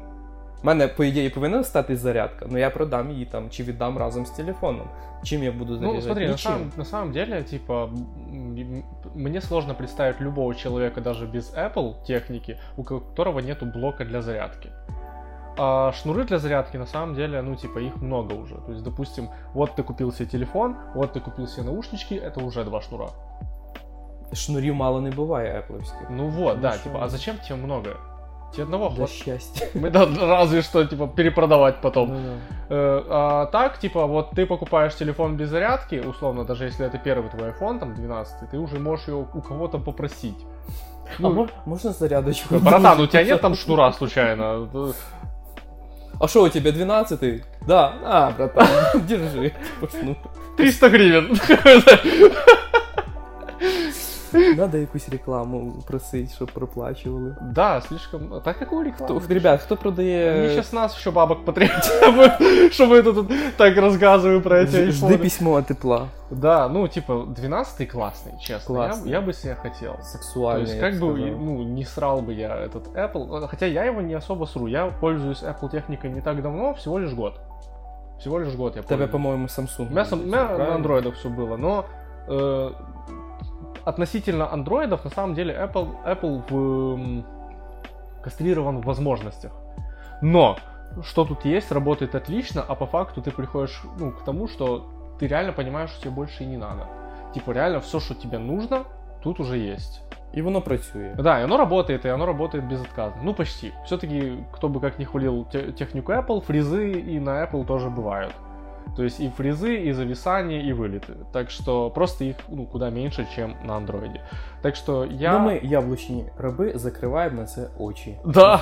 в мене, по ідеї, повинна стати зарядка, але я продам її там чи віддам разом з телефоном. Чим я буду заряджати? Ну, смотри, на Нічим. самом, на самом деле, типа, м, м, мне сложно представить любого человека даже без Apple техники, у которого нету блока для зарядки. А шнуры для зарядки, на самом деле, ну, типа, их много уже. То есть, допустим, вот ты купил себе телефон, вот ты купил себе наушнички, это уже два шнура. Шнурів мало не буває епловських. Ну вот, Ну да, что? типа, а зачем тебе много? Тебе одного Для хватит. щастя. <laughs> Мы да, разве что, типа, перепродавать потом. Ну-да. Э, а так, типа, вот ты покупаешь телефон без зарядки, условно, даже если это первый твой iPhone, там, 12, ты уже можешь его у кого-то попросить. А мож- можна зарядочку? Братан, у тебя <laughs> нет там шнура случайно? <laughs> А что у тебя 12 Да. А, братан, <laughs> держи. Пошну. 300 гривен. <laughs> <laughs> Надо якусь рекламу просить, щоб проплачували. Да, слишком... Так какую рекламу? Хто, ребят, хто продає. сейчас нас еще бабок потребуют, что мы тут так рассказываем про эти Ж- Жди айфоны. письмо от тепла. Да, ну, типа, 12 классный, честно. Я, Классный. я бы себе хотел. То Сексуальний. есть, я как бы, ну, не срал бы я этот Apple. Хотя я его не особо сру. Я пользуюсь Apple техникой не так давно, всего лишь год. Всего лишь год я Тебе, пользуюсь. по-моєму, Samsung. У меня, сам- у меня на правильно? андроидах все было, но э, относительно андроидов, на самом деле, Apple, Apple в, м, кастрирован в возможностях. Но что тут есть, работает отлично, а по факту ты приходишь ну, к тому, что ты реально понимаешь, что тебе больше и не надо. Типа реально все, что тебе нужно, тут уже есть. І воно працює. Да, и оно работает, и оно работает безотказно. Ну, почти. Все-таки, кто бы как ни хвалил те- технику Apple, фрезы и на Apple тоже бывают. То есть и фрезы, и зависания, и вылеты. Так что просто их ну, куда меньше, чем на андроиде. Так что я... Ну, ми, яблучні раби, закриваємо на це очі. Да.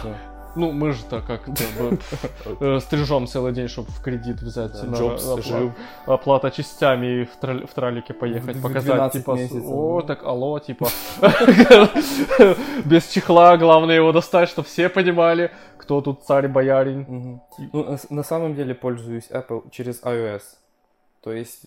ну, мы же-то как бы <laughs> э, стрижем целый день, чтобы в кредит взять. Опла- жив. Оплата частями в, тралике поехать, показать, 12 типа, о, так алло, типа, <laughs> без чехла, главное его достать, чтобы все понимали, кто тут царь-боярин. Ну, на самом деле пользуюсь Apple через iOS. То есть,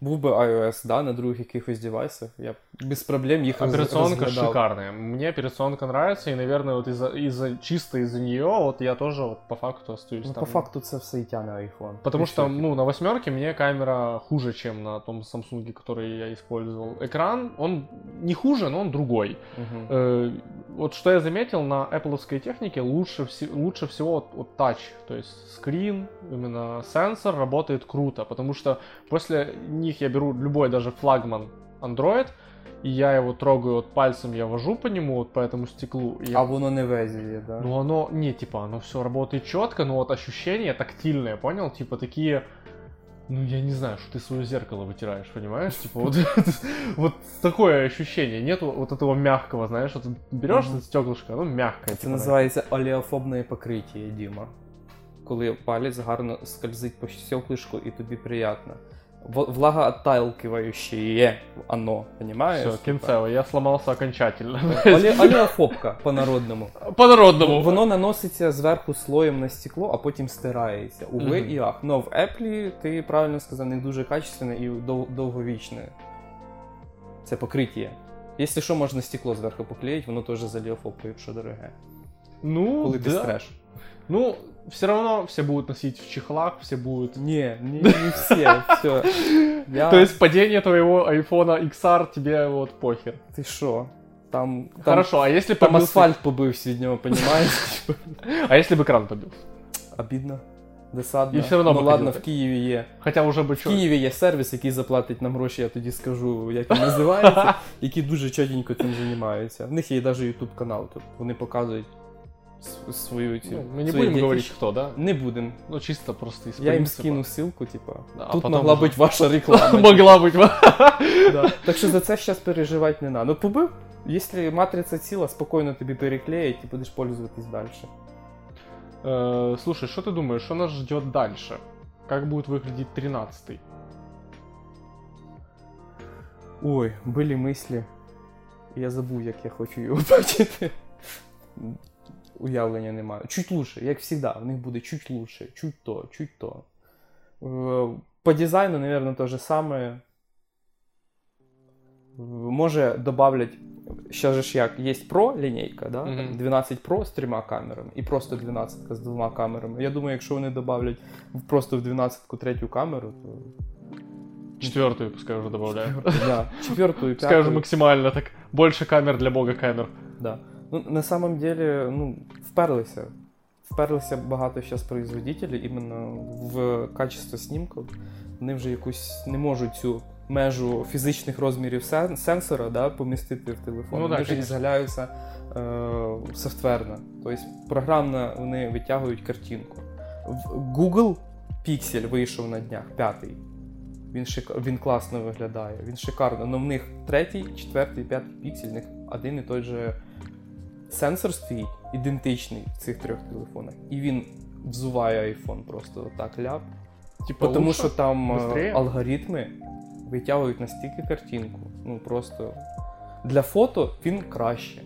був би iOS, да, на других якихось девайсах, я б без проблем їх роз- Операционка розглядав. шикарная. Мне операционка нравится, и, наверное, вот из-за, из-за чисто из-за нее, вот я тоже вот по факту остаюсь Ну, там. по факту це все і тяне iPhone. Потому І что, що, ну, на восьмерке мне камера хуже, чем на том Samsung, который я использовал. Экран, он не хуже, но он другой. Мгм. Э, вот что я заметил, на Apple технике лучше, все- лучше всего вот, вот touch, то есть скрин, именно сенсор работает круто, потому что после них я беру любой даже флагман Android, и я его трогаю вот пальцем, я вожу по нему, вот по этому стеклу. и А воно не везде, да? ну оно, не, типа, оно все работает четко, но вот ощущения тактильные, понял? Типа такие, ну, я не знаю, что ты свое зеркало вытираешь, понимаешь? Типа, вот, <laughs> вот такое ощущение. Нету вот этого мягкого, знаешь, вот берешь Мгм. это стеклышко, оно мягкое. Це типа, називається олеофобне покриття, Діма. Коли палець гарно скользить по стеклышку і тобі приємно. Влагоотталкивающее оно, понимаешь? Все, кінцево, я сломался окончательно. Оле, олеофобка по-народному. По-народному. Воно наноситься зверху слоєм на стекло, а потім стирається. Уви Мгм. і ах. Но в Apple, ти правильно сказав, не дуже качественне і дов- довговічне. Це покриття. Якщо що, можна стекло зверху поклеїти, воно теж з олеофобкою, якщо дороге. Ну, Коли ти стреш. Ну, все равно все будут носить в чехлах, все будут... Ні, не, не все, <laughs> все. Я... То есть падение твоего айфона XR тебе вот похер. Ти що? Там, там, Хорошо, а если там побился- асфальт побився від нього, понімаєш? <laughs> А если бы экран побился? Обідно. Досадно. І все одно ну би ладно, ходив в Києві є. Хотя уже бы В чё... Києві є сервіс, який заплатить нам гроші, я тоді скажу, як він називається, <laughs> які дуже чотенько цим займаються. В них є навіть YouTube канал, тут вони показують с- свою цю. Ну, мы не своє будем дітище. говорить, кто, да? Не будемо. Ну, чисто просто из Я їм принципа. скину ссылку, типа. Да, а Тут потом могла уже- бути ваша <laughs> реклама. Могла быть. <laughs> Да. Так що за це зараз переживати не треба. Ну побив, якщо матриця ціла, спокійно тобі переклеїть і будеш пользуватись далі. Э, Слушай, что ты думаешь, что нас ждет дальше? Как будет выглядеть 13-й? Ой, були мислі. Я забув, як я хочу його <laughs> бачити. Уявлення не маю. Чуть лучше, як завжди, в них буде чуть лучше, чуть то, чуть то. Е, По дизайну, наверное, то же саме. Е, Може добавлять. Ще ж як, є Pro лінійка, да? Там 12 Pro з трьома камерами і просто 12 з двома камерами. Я думаю, якщо вони добавлять просто в 12 третю камеру, то. Четвертую, пускай уже добавляю. Да, четвертую, <laughs> Пускай уже максимально так. Больше камер для бога камер. Да. Ну, на самом деле, ну, вперлися. Вперлися багато зараз производителів іменно в качество снімків. Вони вже якусь не можуть цю межу фізичних розмірів сен- сенсора да, помістити в телефон. Ну, вони вже конечно. ізгаляються е, софтверно. Тобто програмно вони витягують картинку. В Google Pixel вийшов на днях, п'ятий. Він, шик... він класно виглядає, він шикарно. але в них третій, четвертий, п'ятий піксель, в них один і той же сенсор стоїть, ідентичний в цих трьох телефонах. І він взуває iPhone просто отак ляп. Типа Тому лучше? що там е, Быстрее? алгоритми витягують настільки картинку. Ну просто для фото він краще.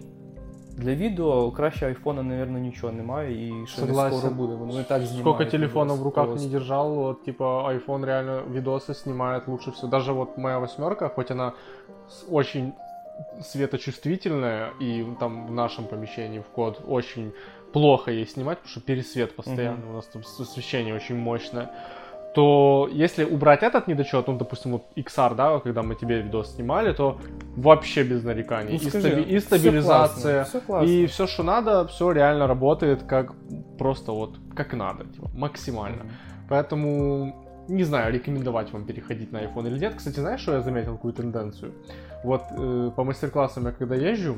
Для відео краще айфона, мабуть, нічого немає, і ще не скоро буде. Воно і так знімає. Сколько телефонов в руках просто. не держал, вот типа iPhone реально видосы снимает лучше всего. Даже вот моя восьмерка, хоть она очень светочувствительная, и там в нашем помещении в код очень плохо ей снимать, потому что пересвет постоянно, Мгм. у нас там освещение очень мощное, то если убрать этот недочет, ну, допустим, вот XR, да, когда мы тебе видос снимали, то вообще без нареканий. Ну, и, скажи, стаби- и стабилизация, классно, всё классно. и все, что надо, все реально работает как просто вот как надо, типа, максимально. Поэтому не знаю, рекомендовать вам переходить на iPhone или нет. Кстати, знаешь, что я заметил, какую тенденцию? Вот э, по мастер-классам я когда езжу,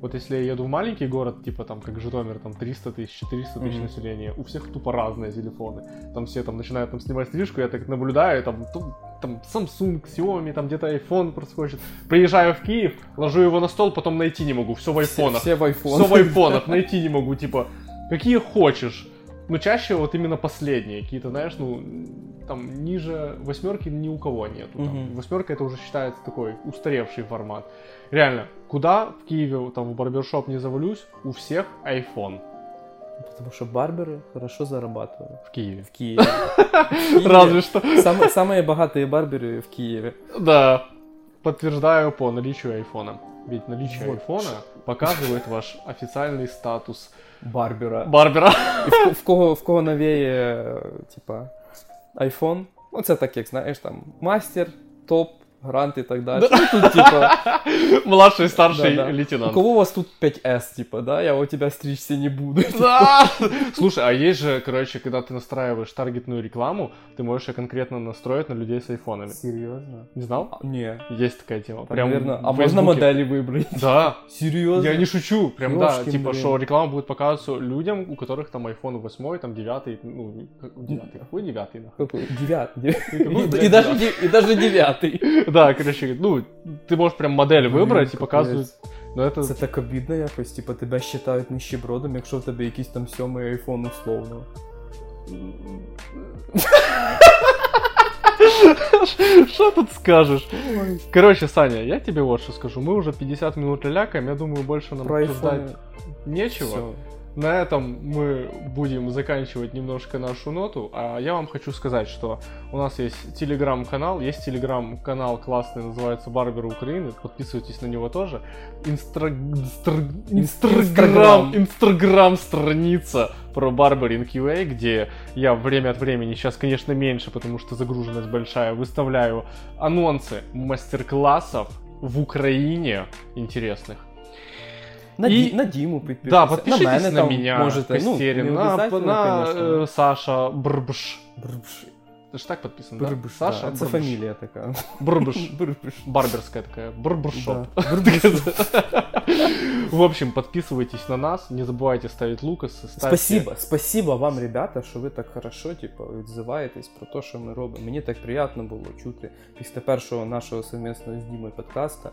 вот если я еду в маленький город, типа там как Житомир, там 300 тысяч, 400 тысяч Мгм. населения, у всех тупо разные телефоны. Там все там начинают там снимать стрижку, я так наблюдаю, там, ту- там Samsung, Xiaomi, там где-то iPhone проскочит. Приезжаю в Киев, ложу его на стол, потом найти не могу, все в Все, айфонах. все в iPhone. Все в <laughs> айфонах, найти не могу, типа, какие хочешь. Но чаще вот именно последние, какие-то, знаешь, ну, там ниже восьмерки ни у кого нету. Мгм. Восьмерка это уже считается такой устаревший формат. Реально, куда в Киеве, там, в барбершоп не завалюсь, у всех iPhone Потому что барберы хорошо зарабатывают. в Киеве. В Киеве. <laughs> Разве что. Самые, самые богатые барберы в Киеве. Да. Подтверждаю по наличию айфона. Ведь наличие Вот. айфона показывает ваш официальный статус Барбера. барбера. І в, ко- в кого, в кого новіє, типа, iPhone. Ну, це так, як знаєш, там, мастер, топ, грант и так далее. Да. Ну, тут, типа... <laughs> Младший, старший да, да. лейтенант. У кого у вас тут 5С, типа, да? Я у тебя стричься не буду. Типа. Да! Слушай, а есть же, короче, когда ты настраиваешь таргетную рекламу, ты можешь ее конкретно настроить на людей с айфонами. Серьезно? Не знал? А, не. Есть такая тема. Прям наверное. А можно модели выбрать? Да. Серьезно? Я не шучу. Прям, Ёшкин, да. Типа, блин. что реклама будет показываться людям, у которых там iPhone 8, там 9, ну, 9. Какой 9? Какой 9? И даже 9. Да, <laughs> короче, ну, ты можешь прям модель Блін, вибрати і капець. показують. Ну, это... Це так обідно якось, типа тебе вважають нищебродом, якщо в тебе якийсь там сьомий айфон условно. <laughs> Что тут скажешь? Короче, Саня, я тебе вот что скажу. Мы уже 50 минут лялякаем, я думаю, больше нам Про обсуждать айфоны. нечего. Всё. На этом мы будем заканчивать немножко нашу ноту. А я вам хочу сказать, что у нас есть телеграм-канал. Есть телеграм-канал классный, называется Барберы Украины. Подписывайтесь на него тоже. Инстаграм... Инстаграм страница про Барберинг UA, где я время от времени, сейчас, конечно, меньше, потому что загруженность большая, выставляю анонсы мастер-классов в Украине интересных. На, І- Ді- на Діму підпишіться. Да, подпишитесь на, мене там меня, можете. Костерин, ну, не на, обов'язательно, на конечно. э, Саша Брбш. Брбш. Ты же так подписан, Брбш, да? Саша да, Це Брбш. фамілія така. Брбш. Брбш. <laughs> Барберская такая. Брбршоп. Да. <laughs> В общем, подписывайтесь на нас, не забывайте ставить лукасы, ставьте... Спасибо, спасибо вам, ребята, що ви так хорошо, типу, відзиваєтесь про те, що ми робимо. Мені так приємно було чути після першого нашого совмісного з Дімою подкаста,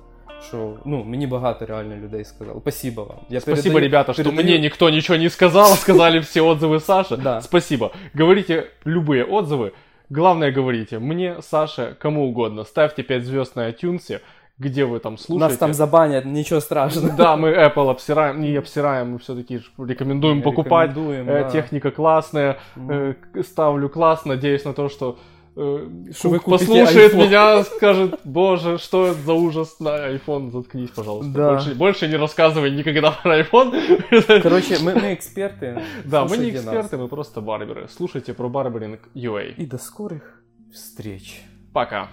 що ну, мені багато реально людей сказало. Спасибо вам. Я Спасибо, передаю- ребята, что передаю- мне никто ничего не сказал, <laughs> сказали все отзывы Саши. Да. Спасибо. Говорите любые отзывы. Главное, говорите мне, Саше, кому угодно. Ставьте 5 звезд на iTunes, где вы там слушаете. Нас там забанять, нічого страшного. Да, мы Apple обсираем, не обсираем, мы все-таки рекомендуем покупать. Рекомендуємо, Э, да. Техника классная, Мгм. э, к- ставлю класс, надеюсь на то, что э, Что вы Кук купите послушает iPhone. меня, скажет, боже, что это за ужас на iPhone, заткнись, пожалуйста. Да. Больше, больше не рассказывай никогда про iPhone. <laughs> Коротше, ми, ми експерти. Да, мы не Слушайте нас. эксперты, мы просто барберы. Слушайте про Барберинг UA. І до скорих встреч. Пока.